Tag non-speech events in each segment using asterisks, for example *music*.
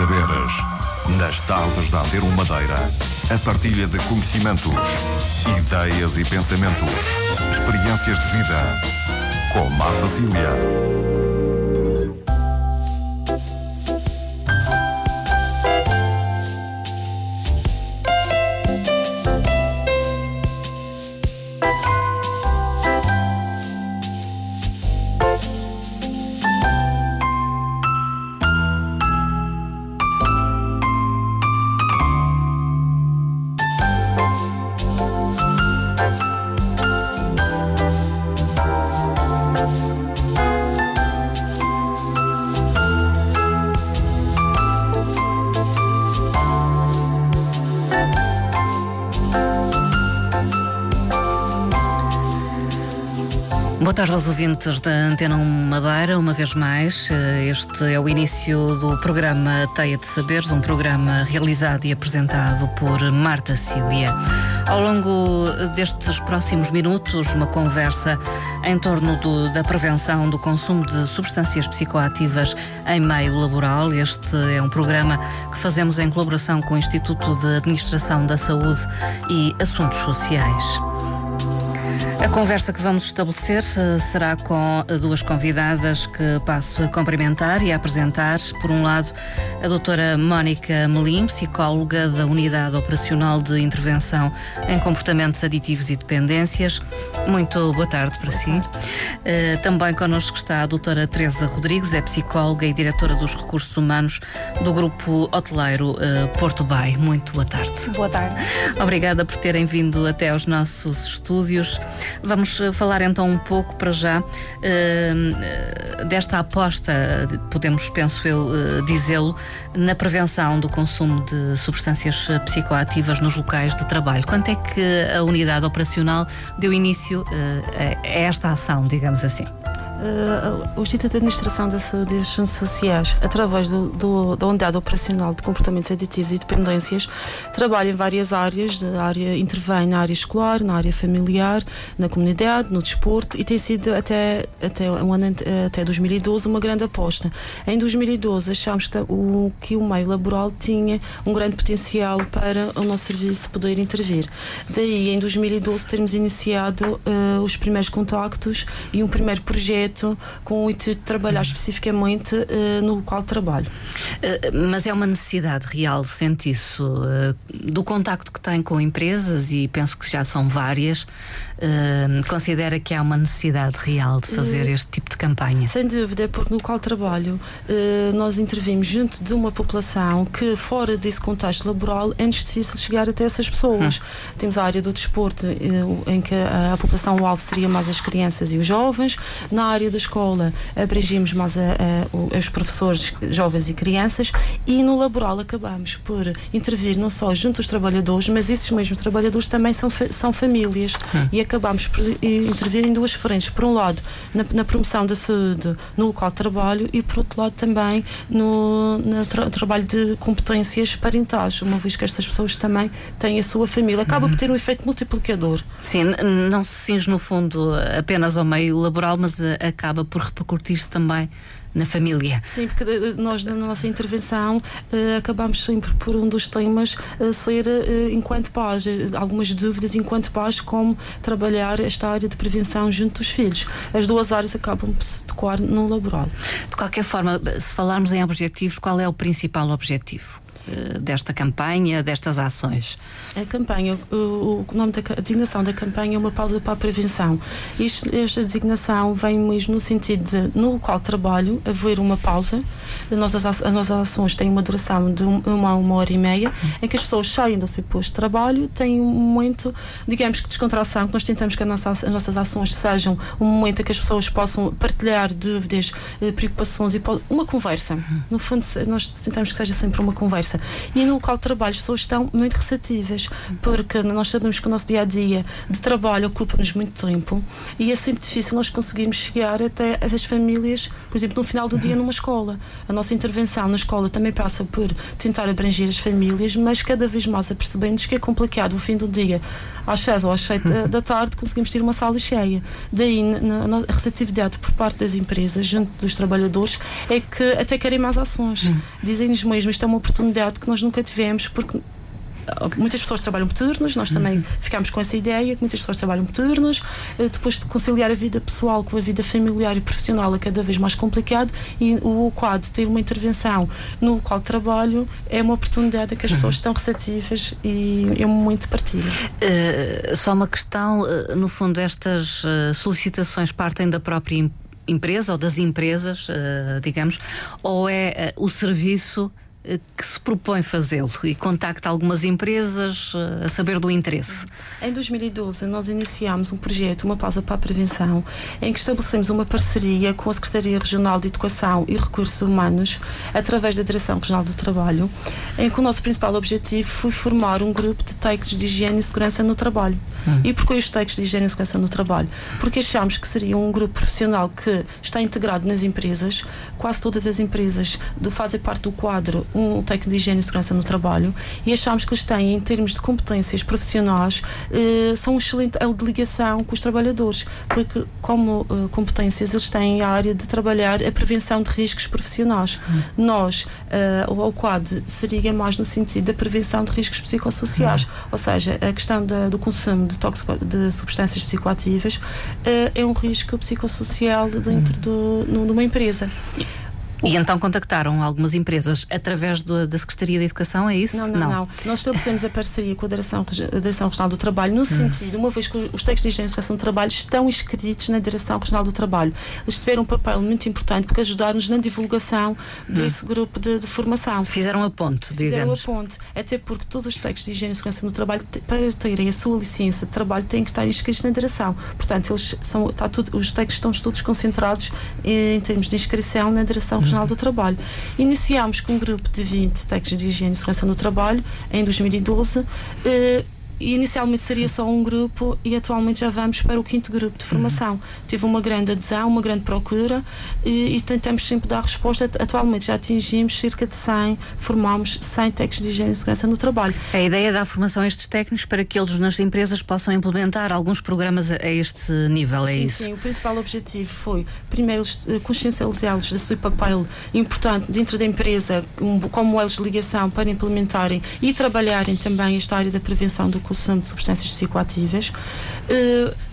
saberes. Nas tardes da Antena Madeira, a partilha de conhecimentos, ideias e pensamentos, experiências de vida. Com Marta Cília. Tarde aos ouvintes da Antena Madeira, uma vez mais. Eh, este é o início do programa Teia de Saberes, um programa realizado e apresentado por Marta Cília. Ao longo destes próximos minutos, uma conversa em torno do, da prevenção do consumo de substâncias psicoativas em meio laboral. Este é um programa que fazemos em colaboração com o Instituto de Administração da Saúde e Assuntos Sociais. A conversa que vamos estabelecer eh, será com duas convidadas que passo a cumprimentar e a apresentar. Por um lado, a doutora Mónica Melim, psicóloga da Unidade Operacional de Intervenção em Comportamentos Aditivos e Dependências. Muito boa tarde para boa si. Tarde. Eh, também connosco está a doutora Teresa Rodrigues, é psicóloga e diretora dos Recursos Humanos do Grupo Hoteleiro eh, Porto Bay. Muito boa tarde. Boa tarde. Obrigada por terem vindo até aos nossos estúdios. Vamos eh, falar então um pouco para já uh, desta aposta, podemos, penso eu, uh, dizê-lo, na prevenção do consumo de substâncias psicoativas nos locais de trabalho. Quanto é que a unidade operacional deu início uh, a esta ação, digamos assim? Uh, o Instituto de Administração da Saúde e Assuntos Sociais, através do, do, da Unidade Operacional de Comportamentos Aditivos e Dependências, trabalha em várias áreas. A área intervém na área escolar, na área familiar, na comunidade, no desporto e tem sido até, até, um ano, até 2012 uma grande aposta. Em 2012 achámos que o, que o meio laboral tinha um grande potencial para o nosso serviço poder intervir. Daí, em 2012, termos iniciado uh, os primeiros contactos e um primeiro projeto projeto com o intuito de trabalhar especificamente uh, no local de trabalho. Uh, mas é uma necessidade real, sente isso, uh, do contacto que tem com empresas, e penso que já são várias, considera que há uma necessidade real de fazer este tipo de campanha? Sem dúvida, porque no local de trabalho nós intervimos junto de uma população que, fora desse contexto laboral, é difícil chegar até essas pessoas. Hum. Temos a área do desporto, em que a, a população-alvo seria mais as crianças e os jovens. Na área área da escola abrangimos mais a, a, os professores jovens e crianças e no laboral acabamos por intervir não só junto aos trabalhadores, mas esses mesmos trabalhadores também são, são famílias hum. e acabamos por intervir em duas frentes. Por um lado, na, na, promoção da saúde no local de trabalho e por outro lado também no, no tra trabalho de competências parentais, uma vez que estas pessoas também têm a sua família. Acaba hum. por ter um efeito multiplicador. Sim, não se cinge no fundo apenas ao meio laboral, mas a, acaba por repercutir-se também na família. Sim, porque eh, nós na nossa intervenção uh, acabamos sempre por um dos temas uh, ser uh, enquanto pais, algumas dúvidas enquanto pais como trabalhar esta área de prevenção junto dos filhos. As duas áreas acabam por se tocar no laboral. De qualquer forma, se falarmos em objetivos, qual é o principal objetivo? Eh, desta campanha, destas ações? A campanha, o, o nome da a designação da campanha é uma pausa para a prevenção. Isto, esta designação vem mesmo no sentido de, no local de trabalho, haver uma pausa. As nossas, as nossas ações têm uma duração de uma, uma hora e meia, em que as pessoas saem do seu posto de trabalho, têm um momento, digamos que descontração, que nós tentamos que nossa, as nossas ações sejam um momento em que as pessoas possam partilhar dúvidas, eh, preocupações e uma conversa. No fundo, nós tentamos que seja sempre uma conversa. E no local de trabalho as pessoas estão muito receptivas, porque nós sabemos que o nosso dia a dia de trabalho ocupa-nos muito tempo e é sempre difícil nós conseguirmos chegar até as famílias, por exemplo, no final do dia numa escola. A nossa intervenção na escola também passa por tentar abranger as famílias, mas cada vez mais apercebemos que é complicado o fim do dia às 6 ou às 7 da, da tarde conseguimos ter uma sala cheia. Daí, na, na, a receptividade por parte das empresas, junto dos trabalhadores, é que até querem mais ações. Hum. Dizem-nos mesmo, isto é uma oportunidade que nós nunca tivemos, porque muitas pessoas trabalham por turnos, nós também uhum. ficamos com essa ideia que muitas pessoas trabalham por turnos, eh, depois de conciliar a vida pessoal com a vida familiar e profissional é cada vez mais complicado e o quadro ter uma intervenção no local de trabalho é uma oportunidade que as pessoas *laughs* estão receptivas e é muito partilho. Uh, só uma questão, uh, no fundo, estas uh, solicitações partem da própria empresa ou das empresas, digamos, ou é o serviço eh, que se propõe fazê-lo e contacta algumas empresas eh, a saber do interesse. Em 2012, nós iniciámos um projeto, uma pausa para a prevenção, em que estabelecemos uma parceria com a Secretaria Regional de Educação e Recursos Humanos, através da Direção Regional do Trabalho, em que o nosso principal objetivo foi formar um grupo de técnicos de higiene e segurança no trabalho. Hum. E porquê os técnicos de higiene e segurança no trabalho? Porque achámos que seria um grupo profissional que está integrado nas empresas, quase todas as empresas do, fazem parte do quadro um técnico de higiene e segurança no trabalho e achámos que eles têm, em termos de competências profissionais, eh, são um excelente elo de ligação com os trabalhadores, porque como eh, competências eles têm a área de trabalhar a prevenção de riscos profissionais. Hum. Nós, eh, o quad seria mais no sentido da prevenção de riscos psicossociais, hum. ou seja, a questão da, do consumo de, de substâncias psicoativas eh, é um risco psicossocial dentro hum. do, numa empresa. E então contactaram algumas empresas através do, da Secretaria da Educação, é isso? Não, não, não. não. Nós estabelecemos a parceria com a Direção, a Direção Regional do Trabalho no hum. sentido, uma vez que os textos de engenharia de educação do trabalho estão inscritos na Direção Regional do Trabalho. Eles tiveram um papel muito importante porque ajudaram-nos na divulgação desse hum. grupo de, de, formação. Fizeram a ponte, digamos. Fizeram a ponte. Até porque todos os textos de engenharia de segurança no trabalho, para terem a sua licença de trabalho, têm que estar inscritos na direção. Portanto, eles são, está tudo, os textos estão todos concentrados em, em termos de inscrição na Direção Regional do Trabalho. Iniciámos com um grupo de 20 técnicos de higiene e segurança no trabalho em 2012. Eh, inicialmente seria só um grupo e atualmente já vamos para o quinto grupo de formação. Uhum. Tive uma grande adesão, uma grande procura e, e, tentamos sempre dar resposta. Atualmente já atingimos cerca de 100, formamos 100 técnicos de higiene e segurança no trabalho. A ideia é dar formação a estes técnicos para que eles nas empresas possam implementar alguns programas a, a este nível, é sim, isso? Sim, o principal objetivo foi, primeiro, eh, consciencializá-los do seu papel importante dentro da empresa, como eles ligação para implementarem e trabalharem também esta área da prevenção do consumo de substâncias psicoativas.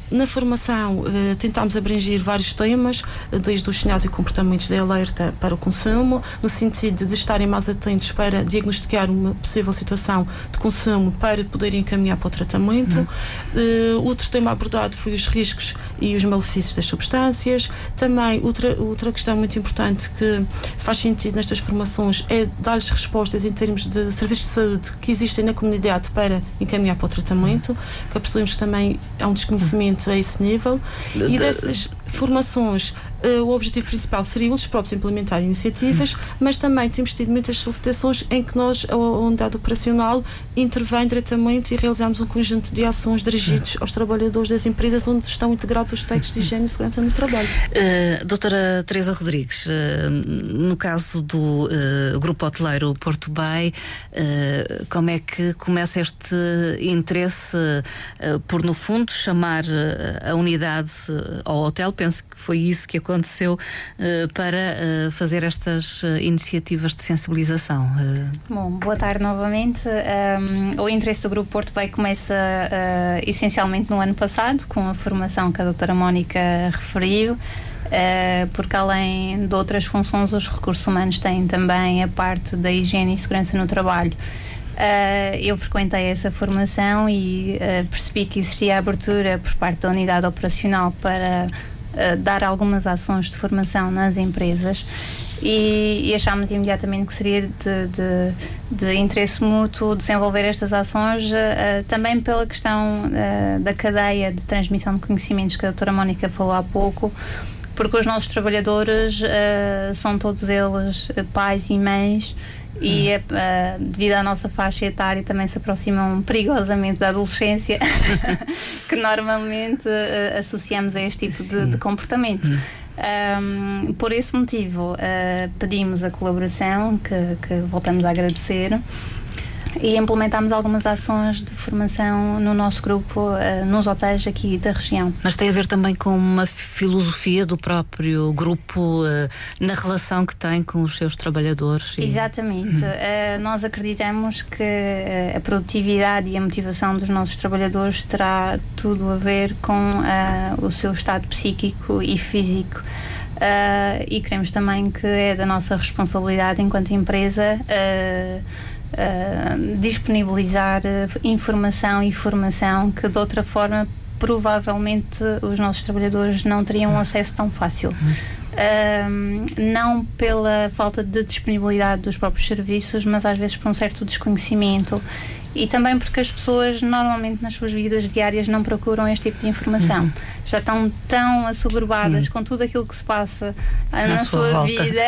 Na formação, eh, tentámos abranger vários temas, eh, desde os sinais e comportamentos de alerta para o consumo, no sentido de estarem mais atentos para diagnosticar uma possível situação de consumo para poderem encaminhar para o tratamento. Uhum. outro tema abordado foi os riscos e os malefícios das substâncias. Também, outra, outra questão muito importante que faz sentido nestas formações é dar-lhes respostas em termos de serviços de saúde que existem na comunidade para encaminhar para o tratamento, que percebemos que também há um desconhecimento a esse nível. E dessas formações Uh, o objetivo principal seria eles próprios implementar iniciativas, mas também temos tido muitas solicitações em que nós, a unidade operacional, intervém diretamente e realizamos um conjunto de ações dirigidas aos trabalhadores das empresas onde estão integrados os técnicos de higiene e segurança no trabalho. Uh, doutora Teresa Rodrigues, uh, no caso do Grupo Hoteleiro Porto Bay, como é que começa este interesse por, no fundo, chamar a unidade ao hotel? Penso que foi isso que aconteceu uh, para uh, fazer estas uh, iniciativas de sensibilização? Bom, boa tarde novamente. Um, o interesse do Grupo Porto Bay começa essencialmente no ano passado, com a formação que a doutora Mónica referiu. Porque além de outras funções, os recursos humanos têm também a parte da higiene e segurança no trabalho. Eu frequentei essa formação e percebi que existia abertura por parte da unidade operacional para dar algumas ações de formação nas empresas e, e achámos imediatamente que seria de, de, de interesse mútuo desenvolver estas ações uh, também pela questão uh, da cadeia de transmissão de conhecimentos que a doutora Mónica falou há pouco porque os nossos trabalhadores são todos eles pais e mães e uh, devido à nossa faixa etária também se aproximam perigosamente da adolescência *laughs* que normalmente uh, associamos a este tipo de, de, comportamento. Um, por esse motivo, uh, pedimos a colaboração, que, que voltamos a agradecer, e implementámos algumas ações de formação no nosso grupo, uh, nos hotéis aqui da região. Mas tem a ver também com uma filosofia do próprio grupo uh, na relação que tem com os seus trabalhadores? E... Exatamente. Uh, nós acreditamos que a produtividade e a motivação dos nossos trabalhadores terá tudo a ver com o seu estado psíquico e físico. Uh, e queremos também que é da nossa responsabilidade enquanto empresa uh, uh, disponibilizar informação e formação que de outra forma provavelmente os nossos trabalhadores não teriam acesso tão fácil. não pela falta de disponibilidade dos próprios serviços, mas às vezes por um certo desconhecimento e também porque as pessoas normalmente nas suas vidas diárias não procuram este tipo de informação. Uhum. Já estão tão assoberbadas Sim. com tudo aquilo que se passa na, na sua, sua vida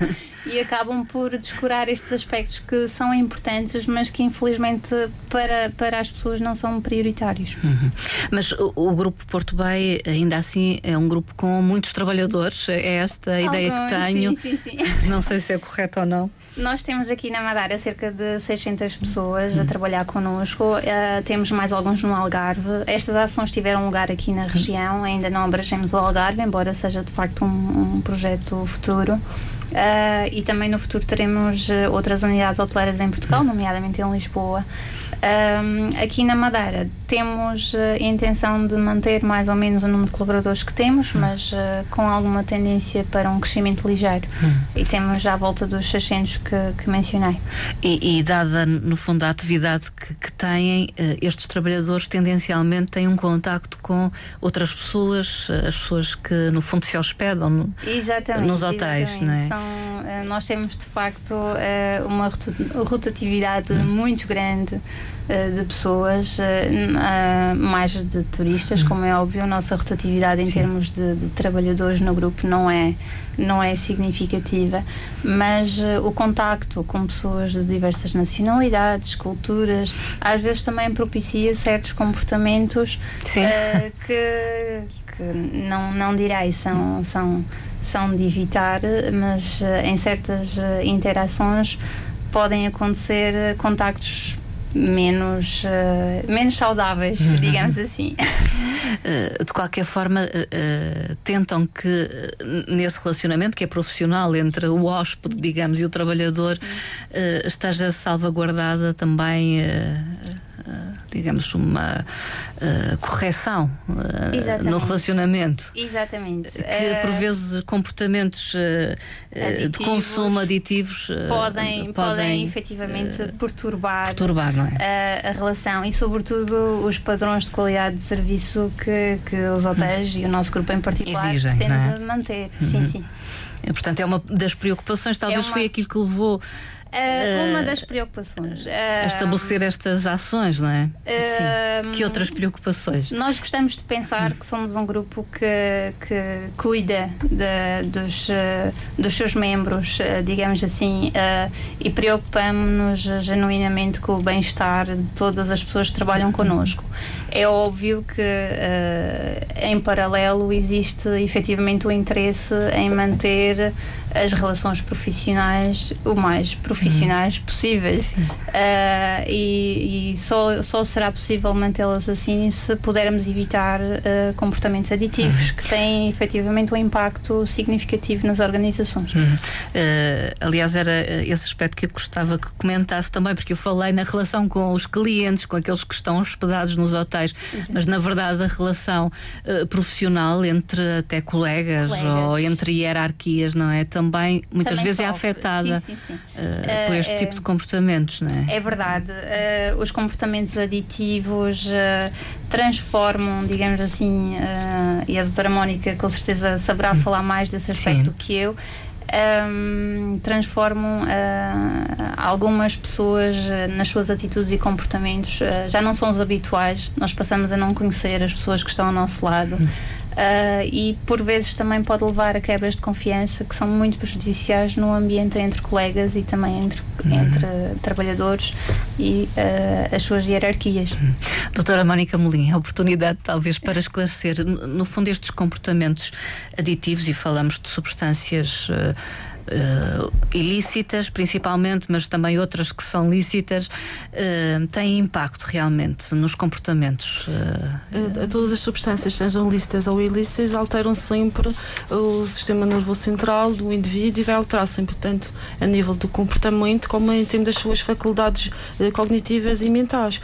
*laughs* e acabam por descurar estes aspectos que são importantes, mas que infelizmente para, para as pessoas não são prioritários. Uhum. Mas o, o, Grupo Porto Bay, ainda assim, é um grupo com muitos trabalhadores, é esta a ideia que tenho. Sim, sim, sim. *laughs* Não sei se é correto ou não. Nós temos aqui na Madeira cerca de 600 pessoas a trabalhar connosco. Uh, temos mais alguns no Algarve. Estas ações tiveram lugar aqui na região. Ainda não abrangemos o Algarve, embora seja de facto um, um projeto futuro. Uh, e também no futuro teremos uh, outras unidades hoteleiras em Portugal, nomeadamente em Lisboa. Um, aqui na Madeira temos uh, a intenção de manter mais ou menos o número de colaboradores que temos, hum. mas uh, com alguma tendência para um crescimento ligeiro. Hum. E temos já à volta dos 600 que, que mencionei. E, e, dada, no fundo, a atividade que, que têm, uh, estes trabalhadores tendencialmente têm um contacto com outras pessoas, as pessoas que, no fundo, se hospedam no, nos hotéis, exatamente. não é? São, nós temos, de facto, uma rotatividade hum. muito grande eh, de pessoas, eh, mais de turistas, como é óbvio, a nossa rotatividade em Sim. termos de, de, trabalhadores no grupo não é, não é significativa, mas o contacto com pessoas de diversas nacionalidades, culturas, às vezes também propicia certos comportamentos uh, que, que não, não direi são, são, são de evitar, mas em certas interações podem acontecer contactos menos, uh, menos saudáveis, uhum. digamos assim. Uh, *laughs* de qualquer forma, uh, tentam que nesse relacionamento que é profissional entre o hóspede, digamos, e o trabalhador, esteja salvaguardada também digamos, uma uh, correção uh, no relacionamento. Exatamente. Que por vezes comportamentos uh, de consumo aditivos podem, podem, podem efetivamente perturbar, perturbar é? a, a, relação e, sobretudo, os padrões de qualidade de serviço que, que os hotéis e o nosso grupo em particular Exigem, têm é? manter. Uhum. Sim, sim. Portanto, é uma das preocupações, talvez é uma... foi aquilo que levou Uh, uma das preocupações. Uh, estabelecer estas ações, não é? Uh, que outras preocupações? Nós gostamos de pensar que somos um grupo que, que cuida de, dos, dos seus membros, digamos assim, e preocupamos-nos genuinamente com o bem-estar de todas as pessoas que trabalham connosco. É óbvio que, em paralelo, existe efetivamente o interesse em manter as relações profissionais o mais profissionais uhum. possíveis uh, e, e, só, só será possível mantê-las assim se pudermos evitar uh, comportamentos aditivos uhum. que têm efetivamente um impacto significativo nas organizações. Uhum. Uh, aliás, era esse aspecto que eu gostava que comentasse também, porque eu falei na relação com os clientes, com aqueles que estão hospedados nos hotéis, Exato. mas na verdade a relação profissional entre até colegas, colegas, ou entre hierarquias, não é? Também muitas também vezes é sofre. é afetada sim, sim, sim. Uh, por este uh, tipo de comportamentos, não é? É verdade. Uh, os comportamentos aditivos transformam, digamos assim, e a doutora Mónica com certeza saberá hum. falar mais desse aspecto do que eu. Um, transformam uh, algumas pessoas uh, nas suas atitudes e comportamentos uh, já não são os habituais. Nós passamos a não conhecer as pessoas que estão ao nosso lado e por vezes também pode levar a quebras de confiança que são muito prejudiciais no ambiente entre colegas e também entre, uhum. entre trabalhadores e as suas hierarquias. Uhum. Doutora Mónica Molim, a oportunidade talvez para esclarecer, no fundo, estes comportamentos aditivos, e falamos de substâncias. Uh, uh, ilícitas, principalmente, mas também outras que são lícitas, uh, têm impacto realmente nos comportamentos? Uh, todas as substâncias, sejam lícitas ou ilícitas, alteram sempre o sistema nervoso central do indivíduo e vai alterar sempre, tanto a nível do comportamento como em termos das suas faculdades cognitivas e mentais.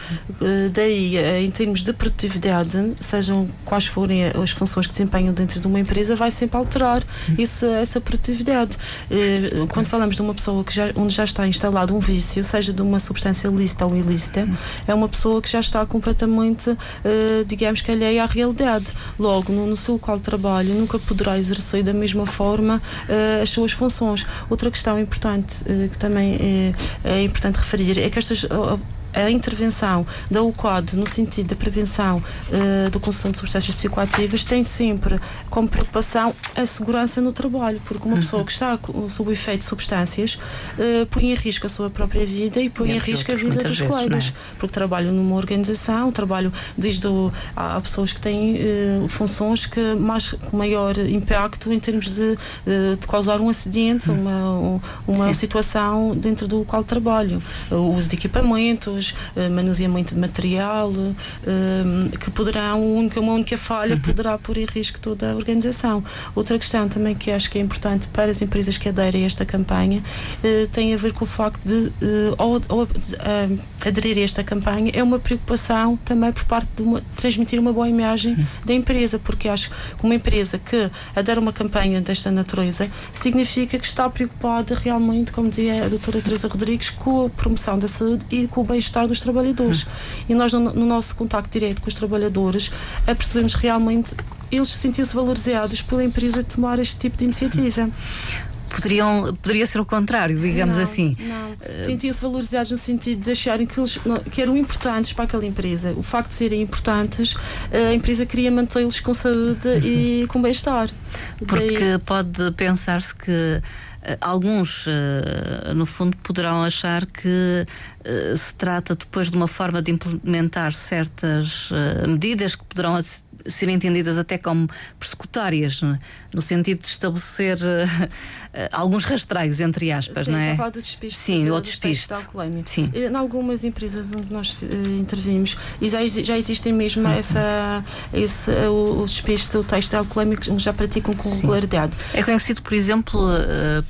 daí, em termos de produtividade, sejam quais forem as funções que desempenham dentro de uma empresa, vai sempre alterar essa, essa produtividade. Eh, quando falamos de uma pessoa que já, onde já está instalado um vício, seja de uma substância lícita ou ilícita, é uma pessoa que já está completamente, uh, digamos que alheia à realidade. Logo, no, no seu de trabalho, nunca poderá exercer da mesma forma uh, as suas funções. Outra questão importante que também é, é importante referir é que estas a intervenção da UCOD no sentido da prevenção uh, do consumo de substâncias psicoativas tem sempre como preocupação a segurança no trabalho, porque uma pessoa uhum. que está sob o efeito de substâncias uh, põe em risco a sua própria vida e põe e em risco a vida dos vezes, colegas, é? porque trabalham numa organização, trabalho desde o, há pessoas que têm uh, funções que mais com maior impacto em termos de, de causar um acidente, uhum. uma, uma situação dentro do de trabalho, o uso de equipamentos uh, manuseamento de material, uh, que poderão, uma única falha uhum. poderá pôr em risco toda a organização. Outra questão também que acho que é importante para as empresas que aderem a esta campanha uh, tem a ver com o facto de, ao, ao aderir a esta campanha, é uma preocupação também por parte de uma, transmitir uma boa imagem da empresa, porque acho que uma empresa que adere uma campanha desta natureza significa que está preocupada realmente, como dizia a doutora Teresa Rodrigues, com a promoção da saúde e com o bem-estar dos trabalhadores. Uhum. E nós, no, no, nosso contacto direto com os trabalhadores, percebemos realmente eles sentiam-se valorizados pela empresa tomar este tipo de iniciativa. Poderiam, poderia ser o contrário, digamos não, assim. Não. Uh, Sentiam-se valorizados no sentido de acharem que, eles, que eram importantes para aquela empresa. O facto de serem importantes, a empresa queria mantê-los com saúde *laughs* e com bem-estar. Porque Daí... pode pensar-se que eh, alguns, eh, no fundo, poderão achar que eh, se trata depois de uma forma de implementar certas medidas que poderão ser entendidas até como persecutórias, é? no sentido de estabelecer uh, alguns rastreios, entre aspas, Sim, não é? Do despiste Sim, do, o despiste. Sim. Em algumas empresas onde nós intervimos, e já, já existem mesmo uhum. essa, esse, o, o despiste, o texto alcoolémico, já praticam com regularidade. É conhecido, por exemplo,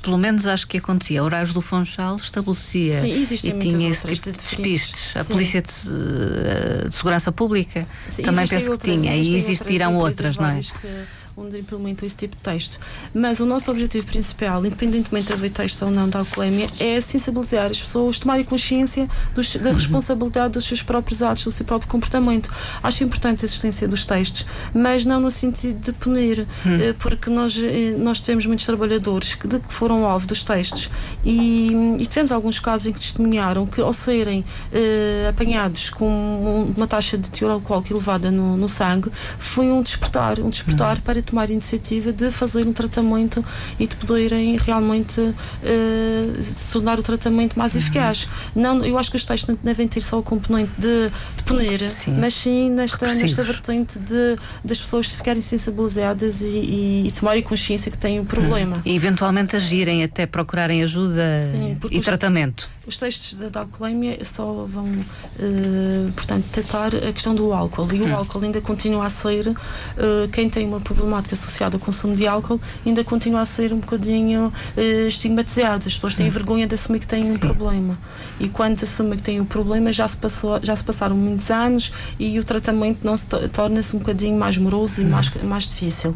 pelo menos acho que acontecia, Horários do Funchal estabelecia Sim, e tinha esse tipo de despistes. A. Polícia de, de Segurança Pública Sim, também penso que tinha. E existirão outras, não é? Que onde implementam esse tipo de texto. Mas o nosso objetivo principal, independentemente de haver texto ou não da alcoolemia, é sensibilizar as pessoas, tomarem consciência dos, da uhum. responsabilidade dos seus próprios atos, do seu próprio comportamento. Acho importante a existência dos textos, mas não no sentido de punir, uhum. eh, porque nós, eh, nós tivemos muitos trabalhadores que, que foram alvo dos textos e, e, tivemos alguns casos em que testemunharam que, ao serem eh, apanhados com uma taxa de teor alcoólico elevada no, no sangue, foi um despertar, um despertar uhum. para tomar a iniciativa de fazer um tratamento e de poderem realmente uh, tornar o tratamento mais uhum. eficaz. Não, eu acho que os testes não devem ter só o componente de, de punir, sim. mas sim nesta, nesta vertente de, das pessoas ficarem sensibilizadas e, e, e tomarem consciência que têm um problema. Uhum. E eventualmente agirem, até procurarem ajuda sim, e os, tratamento. Os testes da alcoolemia só vão, uh, portanto, tratar a questão do álcool e o hum. álcool ainda continua a ser, uh, quem tem uma problemática associada ao consumo de álcool ainda continua a ser um bocadinho uh, estigmatizada. As pessoas têm hum. vergonha de assumir que têm Sim. um problema. E quando assumem que têm um problema, já se, passou, já se passaram muitos anos e o tratamento não se torna-se um bocadinho mais moroso e hum. mais, mais difícil.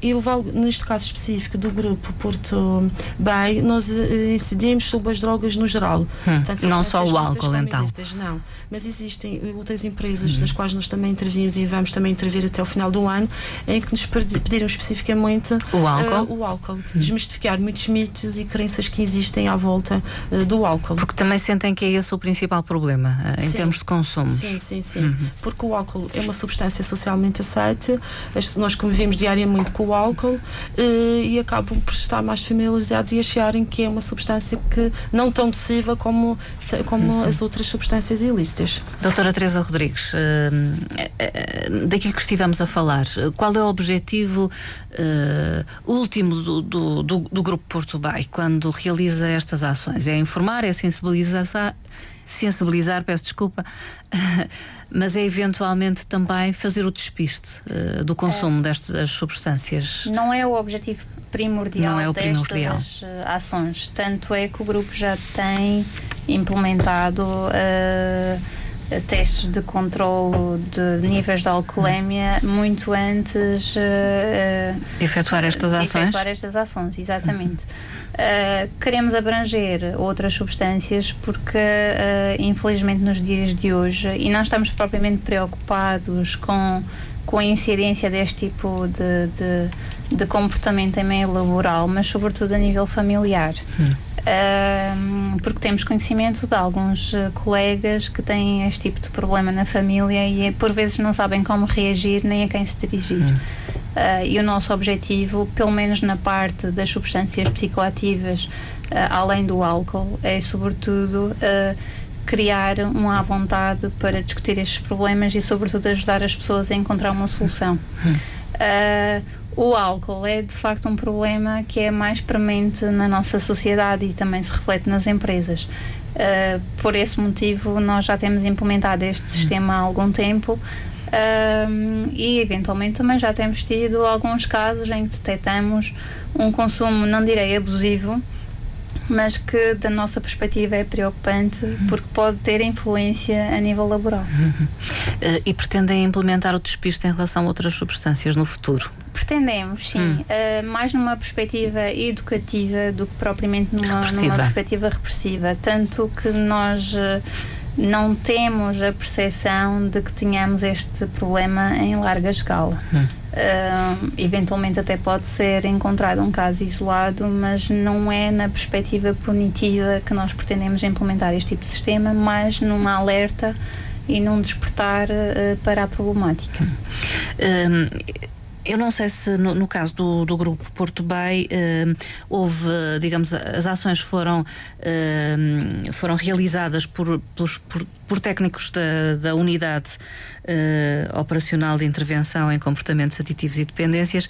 Eu, neste caso específico do grupo Porto Bay, nós incidimos sobre as drogas no geral. Hum. Portanto, não só o álcool, então. Não, mas existem outras empresas hum. nas quais nós também intervimos e vamos também intervir até o final do ano em que nos pediram especificamente o álcool, uh, o álcool. Hum. desmistificar muitos mitos e crenças que existem à volta uh, do álcool. Porque também sentem que é esse o principal problema uh, em sim. termos de consumo. Sim, sim, sim. Uhum. Porque o álcool é uma substância socialmente aceite, nós convivemos diariamente com o álcool e acabam por estar mais familiarizados e acharem que é uma substância que não tão nociva como, como uhum. as outras substâncias ilícitas. Doutora Teresa Rodrigues, daquilo que estivemos a falar, qual é o objetivo último do, do, do, do Grupo Porto Bay quando realiza estas ações? É informar, é sensibilizar, sensibilizar, peço desculpa, *laughs* mas é eventualmente também fazer o despiste uh, do consumo é. destas substâncias. Não é o objetivo primordial, Não é o primordial. destas uh, ações. Tanto é que o grupo já tem implementado. Uh, testes de controlo de níveis de alcoolemia muito antes uh, de efetuar estas de ações. Efetuar estas ações, exatamente. Uh, queremos abranger outras substâncias porque, uh, infelizmente, nos dias de hoje, e não estamos propriamente preocupados com, com a incidência deste tipo de, de, de comportamento em meio laboral, mas sobretudo a nível familiar. Hum porque temos conhecimento de alguns uh, colegas que têm este tipo de problema na família e por vezes não sabem como reagir nem a quem se dirigir. Uh, e o nosso objetivo, pelo menos na parte das substâncias psicoativas, uh, além do álcool, é sobretudo criar um à vontade para discutir estes problemas e, sobretudo, ajudar as pessoas a encontrar uma solução. Uh, o álcool é de facto um problema que é mais premente na nossa sociedade e também se reflete nas empresas. Uh, por esse motivo, nós já temos implementado este sistema há algum tempo uh, e, eventualmente, também já temos tido alguns casos em que detectamos um consumo, não direi abusivo, mas que da nossa perspectiva é preocupante uhum. porque pode ter influência a nível laboral. Uhum. Uh, e pretendem implementar o despiste em relação a outras substâncias no futuro? Pretendemos, sim. Hum. Uh, mais numa perspectiva educativa do que propriamente numa, numa perspectiva repressiva. Tanto que nós. Uh, não temos a percepção de que tenhamos este problema em larga escala. Hum. Uh, eventualmente até pode ser encontrado um caso isolado, mas não é na perspectiva punitiva que nós pretendemos implementar este tipo de sistema, mas numa alerta e num despertar uh, para a problemática. Hum. Eu não sei se no, no caso do, do, grupo Porto Bay uh, houve, digamos, as ações foram, uh, foram realizadas por, por, por técnicos da, da unidade uh, operacional de intervenção em comportamentos aditivos e dependências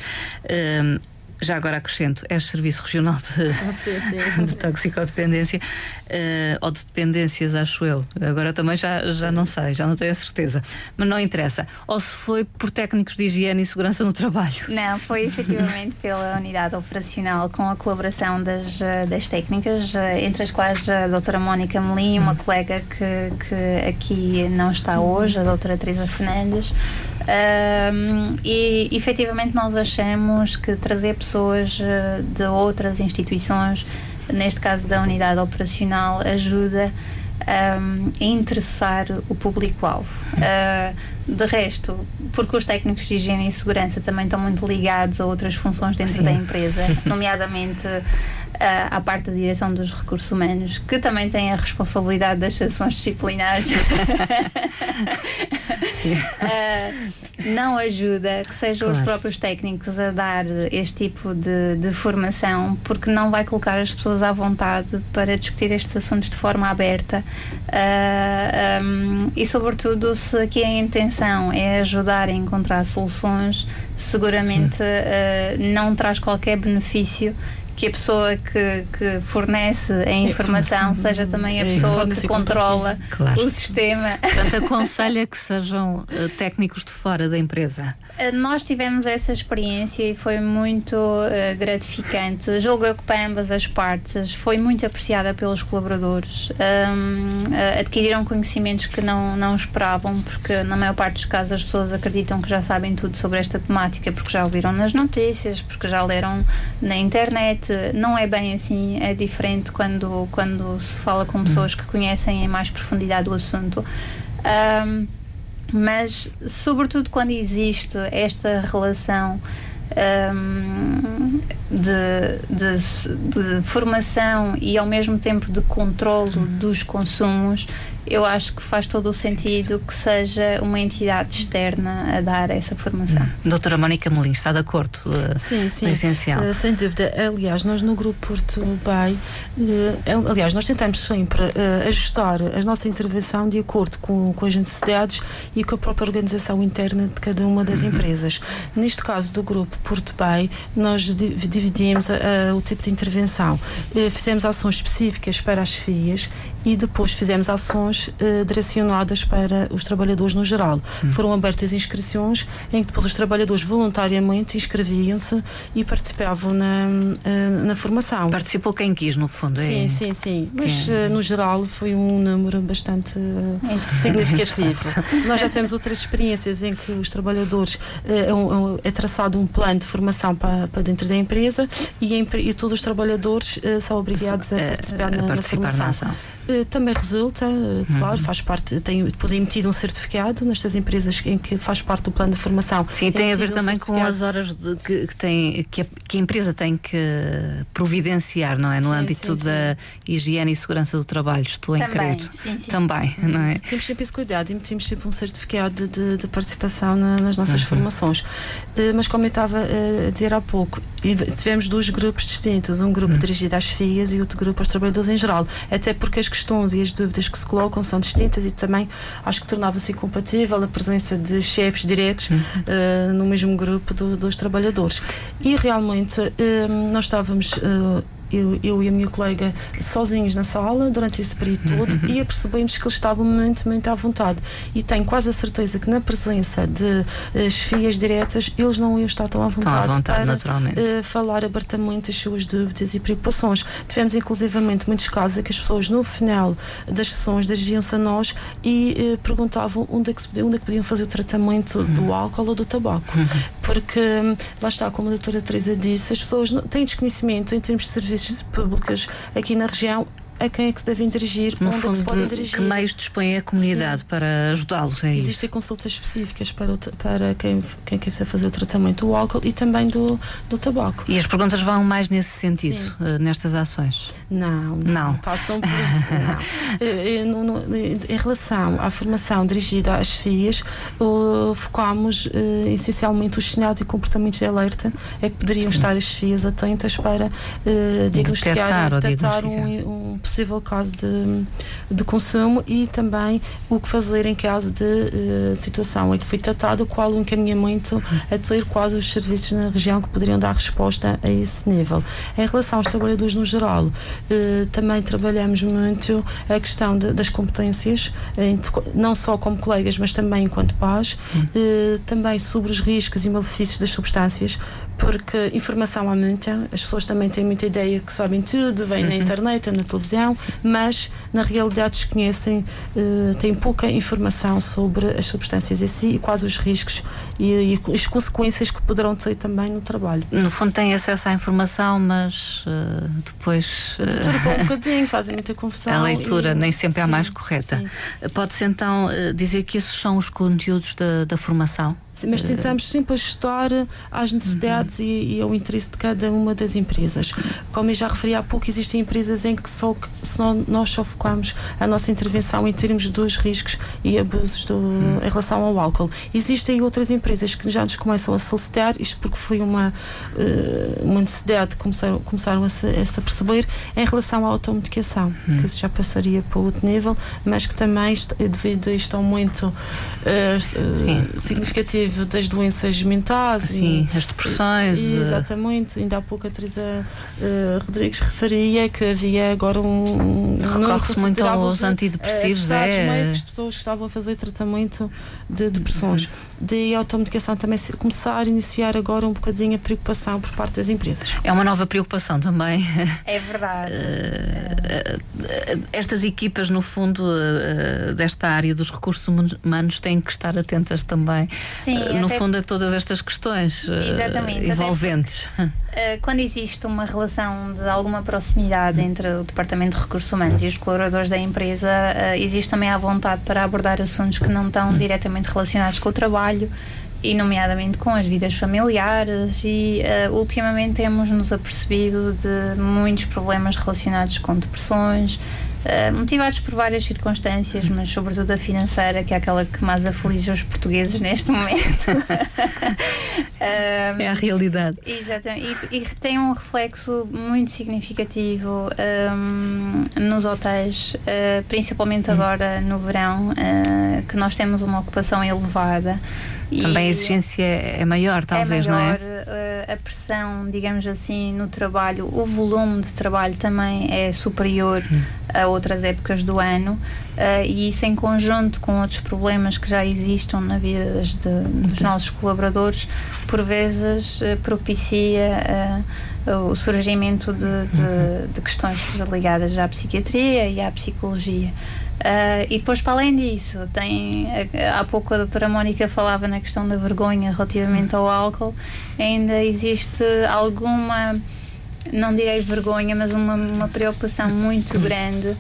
já agora acrescento, é Serviço Regional de, *laughs* ah, sim, sim. *laughs* de Toxicodependência uh, ou de dependências, acho eu. Agora também já, já não sei, já não tenho a certeza. Mas não interessa. Ou se foi por técnicos de higiene e segurança no trabalho? Não, foi *laughs* efetivamente pela unidade operacional com a colaboração das, eh, das técnicas, eh, entre as quais a doutora Mónica Melim, uma hum. colega que, que aqui não está hoje, a doutora Teresa Fernandes. Um, e efetivamente nós achamos que trazer pessoas eh, de outras instituições, neste caso da unidade operacional, ajuda um, a interessar o público-alvo. Uh, de resto, porque os técnicos de higiene e segurança também estão muito ligados a outras funções dentro Sim. da empresa, *laughs* nomeadamente à parte da direção dos recursos humanos, que também tem a responsabilidade das sanções disciplinares, *laughs* uh, *laughs* não ajuda que sejam claro. os próprios técnicos a dar este tipo de, de formação, porque não vai colocar as pessoas à vontade para discutir estes assuntos de forma aberta. Uh, um, e, sobretudo, se aqui a intenção é ajudar a encontrar soluções, seguramente uh, não traz qualquer benefício que a pessoa que, que fornece a informação seja também a pessoa que controla claro. o sistema. Portanto, aconselha que sejam uh, técnicos de fora da empresa. Uh, nós tivemos essa experiência e foi muito uh, gratificante. Julgo eu que para ambas as partes foi muito apreciada pelos colaboradores. Um, adquiriram conhecimentos que não, não esperavam, porque na maior parte dos casos as pessoas acreditam que já sabem tudo sobre esta temática, porque já ouviram nas notícias, porque já leram na internet não é bem assim, é diferente quando, quando se fala com pessoas que conhecem em mais profundidade o assunto. Um, mas sobretudo quando existe esta relação um, de, de, de, formação e ao mesmo tempo de controle dos consumos, eu acho que faz todo o sentido que seja uma entidade externa a dar essa formação. Hum. Doutora Mónica Molim, está de acordo? Uh, sim, sim. essencial. Uh, sem dúvida. Aliás, nós no Grupo Porto Bay, uh, aliás, nós tentamos sempre ajustar a nossa intervenção de acordo com, com as necessidades e com a própria organização interna de cada uma das uhum. empresas. Neste caso do Grupo Porto Bay, nós dividimos o tipo de intervenção. fizemos ações específicas para as FIAs e depois fizemos ações uh, direcionadas para os trabalhadores no geral. Hum. Foram abertas inscrições em que depois os trabalhadores voluntariamente inscreviam-se e participavam na, uh, na formação. Participou quem quis, no fundo. É... Sim, sim, sim. Mas uh, no geral foi um número bastante significativo. *laughs* Nós já tivemos outras experiências em que os trabalhadores é, um, é traçado um plano de formação para, para dentro da empresa e, e todos os trabalhadores são obrigados a participar, na, participar na formação. Na eh, também resulta, eh, claro, uhum. faz parte, tem depois é emitido um certificado nestas empresas em que faz parte do plano de formação. Sim, tem a ver um também com as horas de, que, que, tem, que a, que, a, empresa tem que providenciar, não é? No sim, âmbito sim, da sim. higiene e segurança do trabalho, estou também, em crer. Também, não é? Temos sempre esse cuidado, emitimos sempre um certificado de, de participação na, nas nossas uhum. formações. Uh, mas como eu estava a dizer há pouco, tivemos dois grupos distintos, um grupo uhum. dirigido às FIAs e outro grupo aos trabalhadores em geral, até porque as questões e as dúvidas que se colocam são distintas e também acho que tornava-se incompatível a presença de chefes diretos uhum. uh, no mesmo grupo do, dos trabalhadores. E realmente uh, nós estávamos uh, eu, eu e a minha colega sozinhos na sala durante esse período todo *laughs* e apercebemos que eles estavam muito, muito à vontade. E tenho quase a certeza que na presença de uh, chefias diretas eles não iam estar tão à vontade, à vontade para naturalmente. Uh, falar abertamente as suas dúvidas e preocupações. Tivemos inclusivamente muitos casos em que as pessoas no final das sessões dirigiam-se a nós e uh, perguntavam onde é, que se, onde é que podiam fazer o tratamento uhum. do álcool ou do tabaco. Uhum. Porque hum, lá está, como a doutora Teresa disse, as pessoas não, têm desconhecimento em termos de serviços públicos aqui na região a quem é que se devem dirigir, no onde fundo, é que se podem dirigir. Que meios dispõe a comunidade Sim. para ajudá-los? É Existem consultas específicas para, o, para quem, quem quer fazer o tratamento do álcool e também do, do tabaco. E as perguntas vão mais nesse sentido, uh, nestas ações? Não, não. não. Passam por. não. *laughs* No, no, em relação à formação dirigida às FIAs, uh, focámos uh, essencialmente os sinais e comportamentos de alerta é que poderiam Sim. estar as FIAs atentas para diagnosticar detectar, e detectar um, um possível caso de, de consumo e também o que fazer em caso de uh, situação em que foi tratado, qual o encaminhamento a ter quais os serviços na região que poderiam dar resposta a esse nível. Em relação aos trabalhadores no geral, uh, também trabalhamos muito a questão de, das competências, não só como colegas, mas também enquanto pais, uh, também sobre os riscos e malefícios das substâncias, porque informação há muita, as pessoas também têm muita ideia que sabem tudo, vêm uhum. na internet, na televisão, Sim. mas na realidade desconhecem, uh, têm pouca informação sobre as substâncias em si e quais os riscos e, e, as consequências que poderão ter também no trabalho. No fundo têm acesso à informação, mas uh, depois. Uh, um *laughs* bocadinho, fazem muita confusão. A leitura e, nem sempre sim, é a mais correta. Pode-se então dizer que esses são os conteúdos da, da formação? Mas tentamos sempre ajustar às necessidades uhum. e, e, ao interesse de cada uma das empresas. Como eu já referi há pouco, existem empresas em que só, só nós só focamos a nossa intervenção em termos dos riscos e abusos do, uhum. em relação ao álcool. Existem outras empresas que já nos começam a solicitar, isto porque foi uma, uh, uma necessidade que começaram, começaram a se, a se perceber em relação à automedicação, uhum. que isso já passaria para outro nível, mas que também, devido a isto aumento uh, significativo das doenças mentais. Sim, e, as depressões. E, eh. exatamente, ainda há pouco a Teresa uh, Rodrigues referia que havia agora um. Recorre-se muito aos de, antidepressivos, é. As pessoas que estavam a fazer tratamento de depressões. Uhum. De automedicação também começar a iniciar agora um bocadinho a preocupação por parte das empresas. É uma nova preocupação também. *laughs* É verdade. Estas equipas, no fundo, desta área dos recursos humanos, têm que estar atentas também. Sim Sim, no fundo, a todas estas questões uh, envolventes. Uh, quando existe uma relação de alguma proximidade entre o Departamento de recursos humanos e os colaboradores da empresa, existe também a vontade para abordar assuntos que não estão diretamente relacionados com o trabalho e nomeadamente com as vidas familiares e uh, ultimamente temos nos apercebido de muitos problemas relacionados com depressões uh, motivados por várias circunstâncias mas sobretudo a financeira que é aquela que mais aflige os portugueses neste momento *laughs* é a realidade exatamente e, e, tem um reflexo muito significativo um, nos hotéis uh, principalmente hum. agora no verão que nós temos uma ocupação elevada também a exigência é maior, talvez, é maior, não é? Eh, a pressão, digamos assim, no trabalho, o volume de trabalho também é superior hum. A outras épocas do ano uh, e isso em conjunto com outros problemas que já existam na vida de, dos nossos colaboradores, por vezes uh, propicia o surgimento de, de, uhum. de questões ligadas à psiquiatria e à psicologia. Uh, e depois, para além disso, tem, há pouco a doutora Mónica falava na questão da vergonha relativamente ao álcool, ainda existe alguma, não direi vergonha, mas uma, uma preocupação muito grande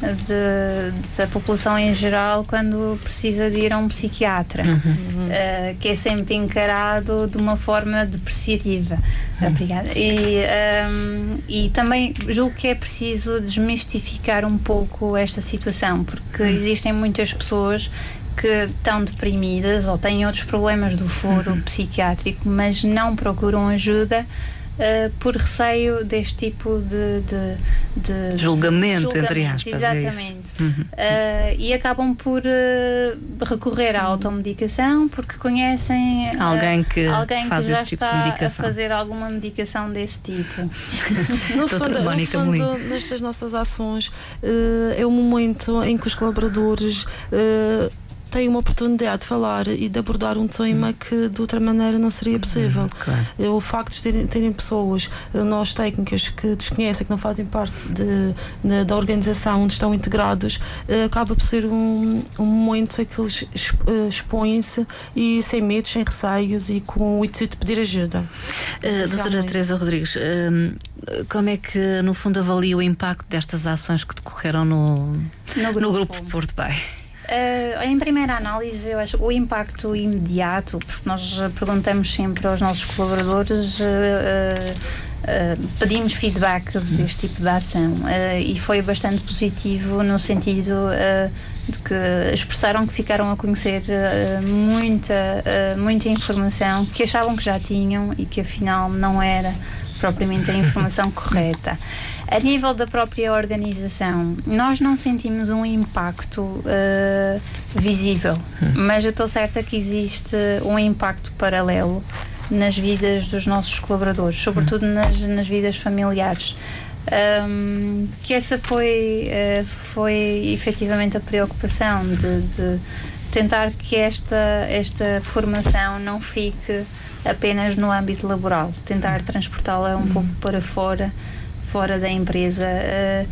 de, da população em geral quando precisa de ir a um psiquiatra, uhum. uh, que é sempre encarado de uma forma depreciativa. Uhum. Obrigada. E, um, e também julgo que é preciso desmistificar um pouco esta situação, porque uhum. existem muitas pessoas que estão deprimidas ou têm outros problemas do foro uhum. psiquiátrico, mas não procuram ajuda uh, por receio deste tipo de, de, de julgamento, julgamento, entre aspas. É exatamente. É uhum. uh, e acabam por uh, recorrer à automedicação porque conhecem alguém que alguém faz que já esse tipo está de medicação. a fazer alguma medicação desse tipo. *laughs* no fundo, no fundo nestas nossas ações, é o momento em que os colaboradores têm uma oportunidade de falar e de abordar um tema que de outra maneira não seria possível. Claro. Eh, o facto de terem, terem, pessoas, eh, nós técnicas, que desconhecem, que não fazem parte de, de, da organização onde estão integrados, eh, acaba por ser um, um momento em que eles expõem-se e sem medos, sem receios e com o intuito de pedir ajuda. Uh, doutora Teresa Rodrigues, uh, como é que no fundo avalia o impacto destas ações que decorreram no, no, grupo, no grupo Porto Bay? Uh, em primeira análise, eu acho o impacto imediato, porque nós perguntamos sempre aos nossos colaboradores. Uh, uh, pedimos feedback deste tipo de ação e foi bastante positivo no sentido de que expressaram que ficaram a conhecer muita, muita informação que achavam que já tinham e que afinal não era propriamente a informação *laughs* correta. A nível da própria organização, nós não sentimos um impacto uh, visível, mas eu estou certa que existe um impacto paralelo nas vidas dos nossos colaboradores, sobretudo nas, nas vidas familiares. Um, que essa foi, uh, foi efetivamente a preocupação de, de, tentar que esta, esta formação não fique apenas no âmbito laboral, tentar transportá-la um pouco para fora fora da empresa, eh,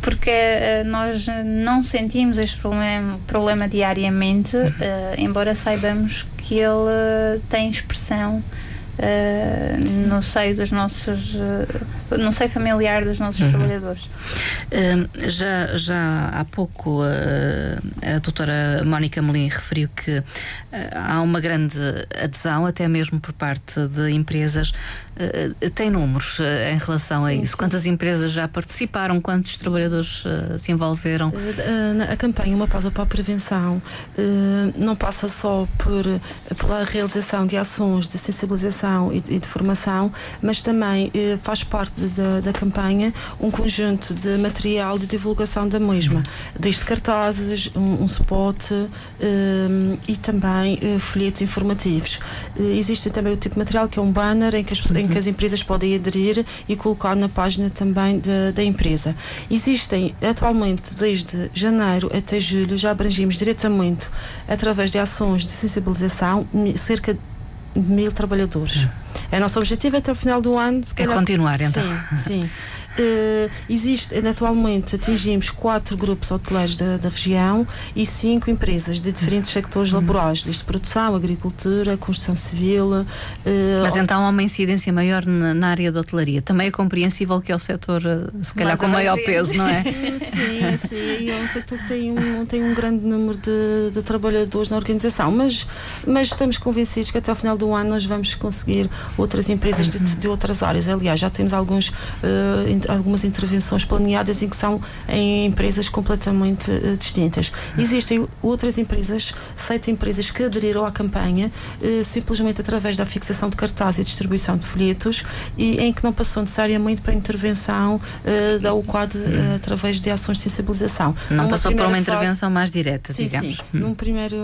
porque eh, nós não sentimos este problema, problema diariamente, eh, embora saibamos que ele tem expressão uh, no seio dos nossos uh, no seio familiar dos nossos uhum. trabalhadores. Uh, já, já há pouco a doutora Mónica Melim referiu que há uma grande adesão até mesmo por parte de empresas tem números em relação sim, a isso? Sim. Quantas empresas já participaram? Quantos trabalhadores se envolveram? A campanha Uma Pausa para a Prevenção não passa só por, pela realização de ações de sensibilização e, e de formação, mas também faz parte da, da campanha um conjunto de material de divulgação da mesma, desde cartazes, um, um spot e também folhetos informativos. Existe também o tipo de material que é um banner em que as, em que as empresas podem aderir e colocar na página também de, da empresa. Existem atualmente, desde janeiro até julho, já abrangimos diretamente, através de ações de sensibilização, cerca de mil trabalhadores. É. é nosso objetivo até o final do ano. é continuar então. Sim, sim. *laughs* Uh, existe, atualmente atingimos quatro grupos hoteleiros da, da, região e cinco empresas de diferentes sectores uhum. laborais, desde produção, agricultura, construção civil. Uh, Mas então há uma incidência maior na, na, área da hotelaria. Também é compreensível que é o setor, se calhar, com maior peso, não é? *laughs* sim, sim. É um setor que tem um, tem um grande número de, de trabalhadores na organização. Mas, mas estamos convencidos que até ao final do ano nós vamos conseguir outras empresas de, de outras áreas. Aliás, já temos alguns, uh, algumas intervenções planeadas em que são em empresas completamente uh, distintas. Existem outras empresas, sete empresas que aderiram à campanha uh, simplesmente através da fixação de cartazes e distribuição de folhetos e em que não passou necessariamente para a intervenção da UQUAD através de ações de sensibilização. Não passou por uma intervenção mais direta, sim, digamos. Sim. Hum. Num primeiro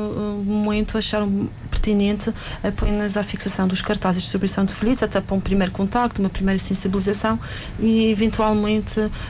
momento acharam pertinente apenas a fixação dos cartazes de distribuição de folhetos, até para um primeiro contacto, uma primeira sensibilização e eventualmente,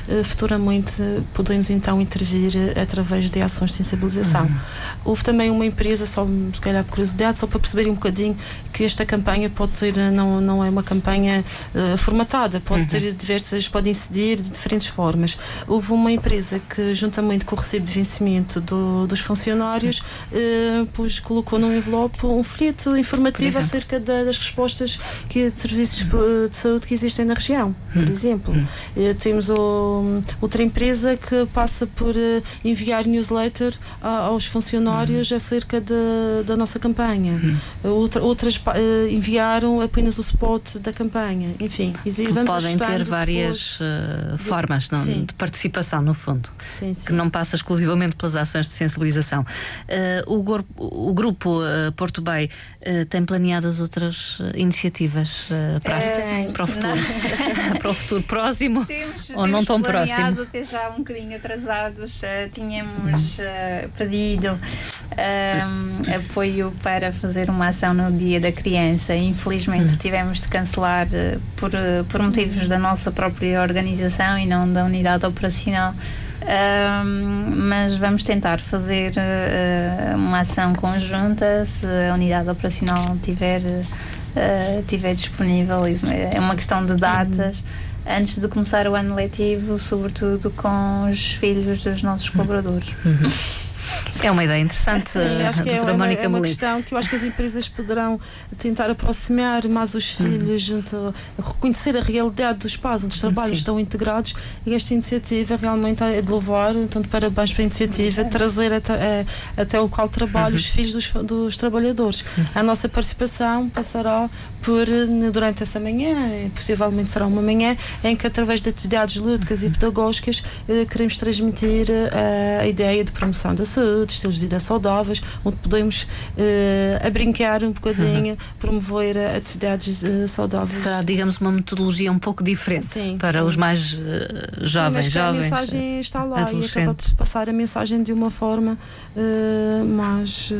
eh, futuramente, podemos então intervir eh, através de ações de sensibilização. Uhum. Houve também uma empresa, só se calhar por curiosidade, só para perceberem um bocadinho que esta campanha pode ter, eh, não, não é uma campanha uh, formatada, pode uhum. ter diversas, pode incidir de diferentes formas. Houve uma empresa que, juntamente com o recibo de vencimento do, dos funcionários, uh, pois colocou num envelope um folheto informativo acerca da, das respostas que de serviços de saúde que existem na região, por hum. exemplo. Hum. Temos o, outra empresa que passa por eh, enviar newsletter aos funcionários hum. acerca de, da nossa campanha. Hum. Outra, outras eh, enviaram apenas o spot da campanha. Enfim, vamos podem ter várias uh, formas não, de participação, no fundo, sim, sim. que não passa exclusivamente pelas ações de sensibilização. Uh, o, o, grupo uh, Porto Bay tem planeadas outras iniciativas para, é, para o futuro? *laughs* para o futuro próximo? Temos, ou não tão próximo? até já um bocadinho atrasados. Uh, tínhamos uh, pedido uh, *laughs* apoio para fazer uma ação no Dia da Criança. Infelizmente hum. tivemos de cancelar por, por motivos da nossa própria organização e não da unidade operacional. Mas vamos tentar fazer uh, uma ação conjunta se a unidade operacional tiver uh, disponível. É uma questão de datas. Uhum. Antes de começar o ano letivo, sobretudo com os filhos dos nossos colaboradores. Uhum. É uma ideia interessante, Sim, acho que é uma, é uma questão que eu acho que as empresas poderão tentar aproximar mais os uhum. filhos, junto, reconhecer a realidade dos pais, onde os trabalhos Sim. estão integrados e esta iniciativa realmente é de louvar, tanto parabéns para a iniciativa, trazer até, até o de trabalho uhum. os filhos dos, dos trabalhadores. Uhum. A nossa participação passará por, durante essa manhã, possivelmente será uma manhã, em que através de atividades lúdicas e pedagógicas eh, queremos transmitir eh, a ideia de promoção da saúde, estilos de vida saudáveis, onde podemos eh, a brincar um bocadinho, *laughs* promover atividades saudáveis. Será, digamos, uma metodologia um pouco diferente sim, para sim. os mais jovens, sim, jovens. A mensagem está lá e acaba por passar a mensagem de uma forma mais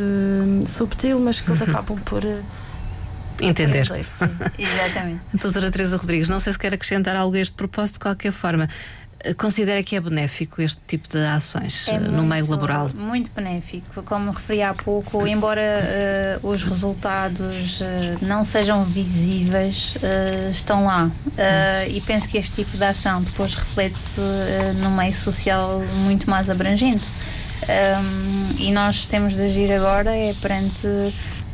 subtil, mas que eles *laughs* acabam por entender. Exatamente. *laughs* Doutora Teresa Rodrigues, não sei se quer acrescentar algo a este propósito, de qualquer forma. Considera que é benéfico este tipo de ações é no meio laboral? Muito benéfico. Como referi há pouco, embora uh, os resultados uh, não sejam visíveis, uh, estão lá. e penso que este tipo de ação depois reflete-se no meio social muito mais abrangente. Um, e nós temos de agir agora é perante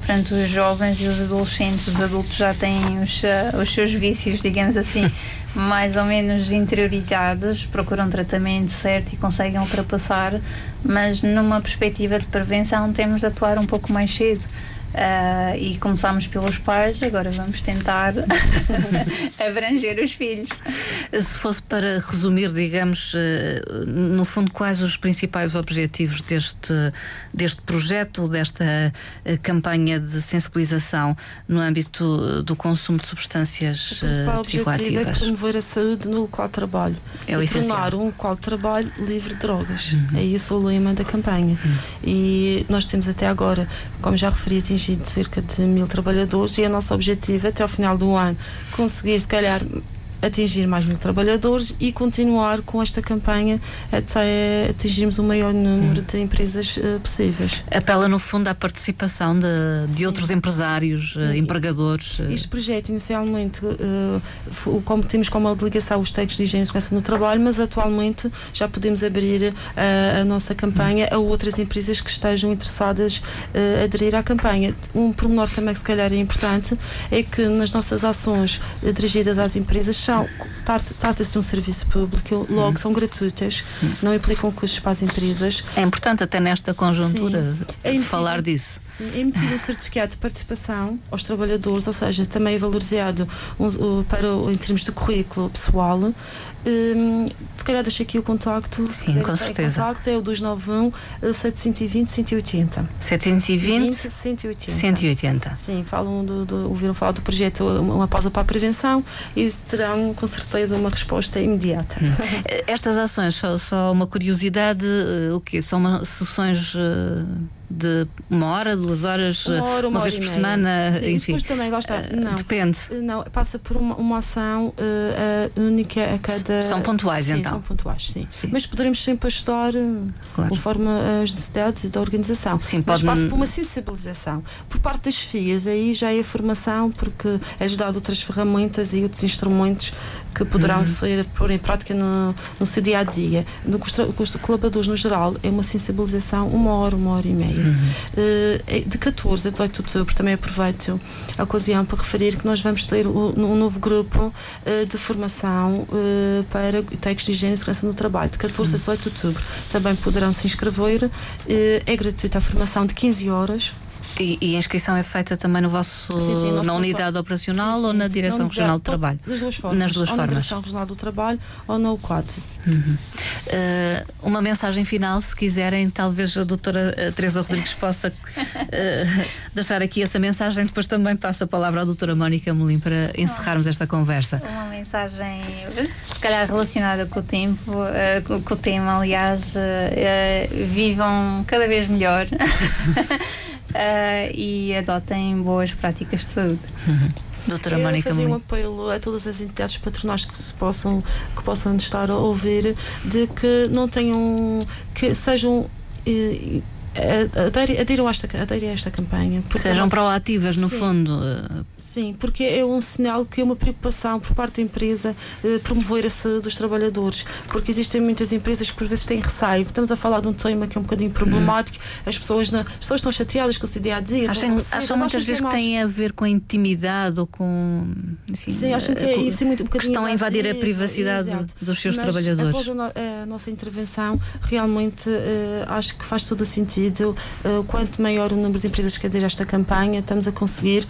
Portanto, os jovens e os adolescentes, os adultos já têm os, uh, os seus vícios, digamos assim, *laughs* mais ou menos interiorizados, procuram tratamento certo e conseguem ultrapassar, mas numa perspectiva de prevenção temos de atuar um pouco mais cedo. Uh, e começámos pelos pais, agora vamos tentar *laughs* abranger os filhos. Se fosse para resumir, digamos, uh, no fundo, quais os principais objetivos deste, deste projeto, desta uh, campanha de sensibilização no âmbito do consumo de substâncias o principal objetivo é promover a saúde no local de trabalho. É o e tornar um local de trabalho livre de drogas. Uhum. É isso o lema da campanha. Uhum. E nós temos até agora, como já referi, atingido cerca de mil trabalhadores e o nosso objetivo até ao final do ano conseguir, se calhar, atingir mais mil trabalhadores e continuar com esta campanha até atingirmos o maior número de empresas uh, possíveis. Apela, no fundo, à participação de, de outros empresários, uh, empregadores. Este projeto, inicialmente, uh, como temos como delegação os técnicos de higiene e segurança no trabalho, mas atualmente já podemos abrir a nossa campanha a outras empresas que estejam interessadas a aderir à campanha. Um pormenor também que se calhar é importante é que nas nossas ações dirigidas às empresas são trata-se de um serviço público, logo são gratuitas, não implicam custos para as empresas. É importante até nesta conjuntura é falar disso. Sim, é emitido um certificado de participação aos trabalhadores, ou seja, também é valorizado um, para, em termos de currículo pessoal. Um, se calhar deixei aqui o contacto. Sim, com certeza. O contacto é o 291 720 180. 720 180. 180. Sim, falam do, do, ouviram falar do projeto Uma Pausa para a Prevenção e terão com certeza uma resposta imediata. Hum. Estas ações, só, só uma curiosidade, eh, o que São uma, sessões. Uh de uma hora, duas horas, uma, hora, uma, uma vez por semana, Sim, enfim. Depois também, gosta, uh, não, depende. Não, passa por uma, uma ação uh, única a cada. São pontuais, sim, então. São pontuais, sim. sim. Mas poderemos sempre ajudar claro. conforme as necessidades da organização. Sim, Mas passa por uma sensibilização. Por parte das FIAs, aí já é formação, porque é ajudado outras ferramentas e outros instrumentos que poderão uhum. ser pôr em prática no, no seu dia a dia. No, com os colaboradores no geral, é uma sensibilização uma hora, uma hora e meia. Uhum. Uh, de 14 a 18 de outubro, também aproveito a ocasião para referir que nós vamos ter um, um novo grupo uh, de formação uh, para técnicos de higiene e segurança no trabalho, de 14 uhum. a 18 de outubro. Também poderão se inscrever. é gratuita a formação de 15 horas. E, e, a inscrição é feita também no vosso, sim, sim, na unidade operacional sim, ou na Direção Regional do Trabalho? Das duas formas. Nas duas ou formas. na Direção Regional do Trabalho ou na UCLAD. Uhum. Uh, uma mensagem final, se quiserem, talvez a doutora eh, Teresa Rodrigues possa uh, *laughs* deixar aqui essa mensagem, depois também passo a palavra à doutora Mónica Molim para encerrarmos esta conversa. Uma mensagem, se calhar relacionada com o tempo, uh, com o tema, aliás, vivam cada vez melhor. *laughs* uh, e adotem boas práticas de saúde. Uhum. Doutora Eu Mónica fazer um apelo a todas as entidades patronais que se possam que possam estar a ouvir de que não tenham que sejam eh, aderiram a esta, a esta campanha. Sejam proativas, no sim, fundo. Sim, porque é um sinal que é uma preocupação por parte da empresa eh, promover a saúde dos trabalhadores, porque existem muitas empresas que por vezes têm receio. Estamos a falar de um tema que é um bocadinho problemático, hum. as, pessoas não, as pessoas estão chateadas com o seu dia a dia. Acham, acham muitas vezes que, tem a ver com a intimidade ou com. Assim, Sim, acham que é isso é muito um que estão a invadir a privacidade dos seus Mas, trabalhadores. Após a, no, a, nossa intervenção, realmente uh, acho que faz todo o sentido. Uh, quanto maior o número de empresas que aderem a esta campanha, estamos a conseguir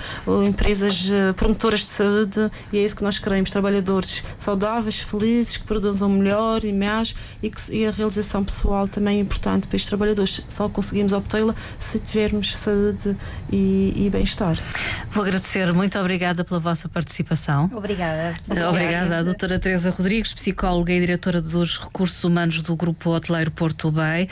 empresas empresas eh, promotoras de saúde e é isso que nós queremos, trabalhadores saudáveis, felizes, que produzam melhor e mais e, que, e a realização pessoal também é importante para estes trabalhadores. Só conseguimos obtê-la se tivermos saúde e, e bem-estar. Vou agradecer, muito obrigada pela vossa participação. Obrigada. Obrigada, obrigada à doutora Teresa Rodrigues, psicóloga e diretora dos recursos humanos do Grupo Hoteleiro Porto Bay.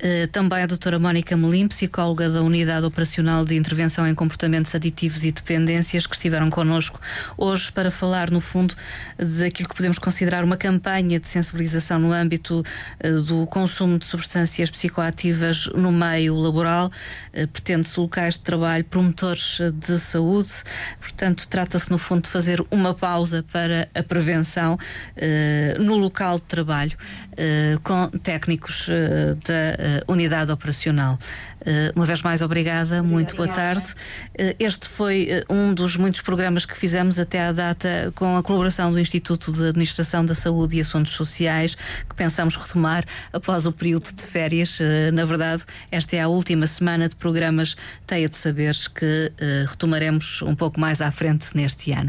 Uh, também à doutora Mónica Melim, psicóloga da Unidade Operacional de Intervenção em Comportamentos Aditivos e Dependências que estiveram connosco hoje para falar, no fundo, daquilo que podemos considerar uma campanha de sensibilização no âmbito uh, do consumo de substâncias psicoativas no meio laboral. Uh, Pretende-se locais de trabalho promotores de saúde. Portanto, trata-se, no fundo, de fazer uma pausa para a prevenção no local de trabalho com técnicos da unidade operacional. uma vez mais, obrigada, muito boa tarde. este foi um dos muitos programas que fizemos até à data com a colaboração do Instituto de Administração da Saúde e Assuntos Sociais, que pensamos retomar após o período de férias. Eh, na verdade, esta é a última semana de programas Teia de Saberes que retomaremos um pouco mais à frente neste ano.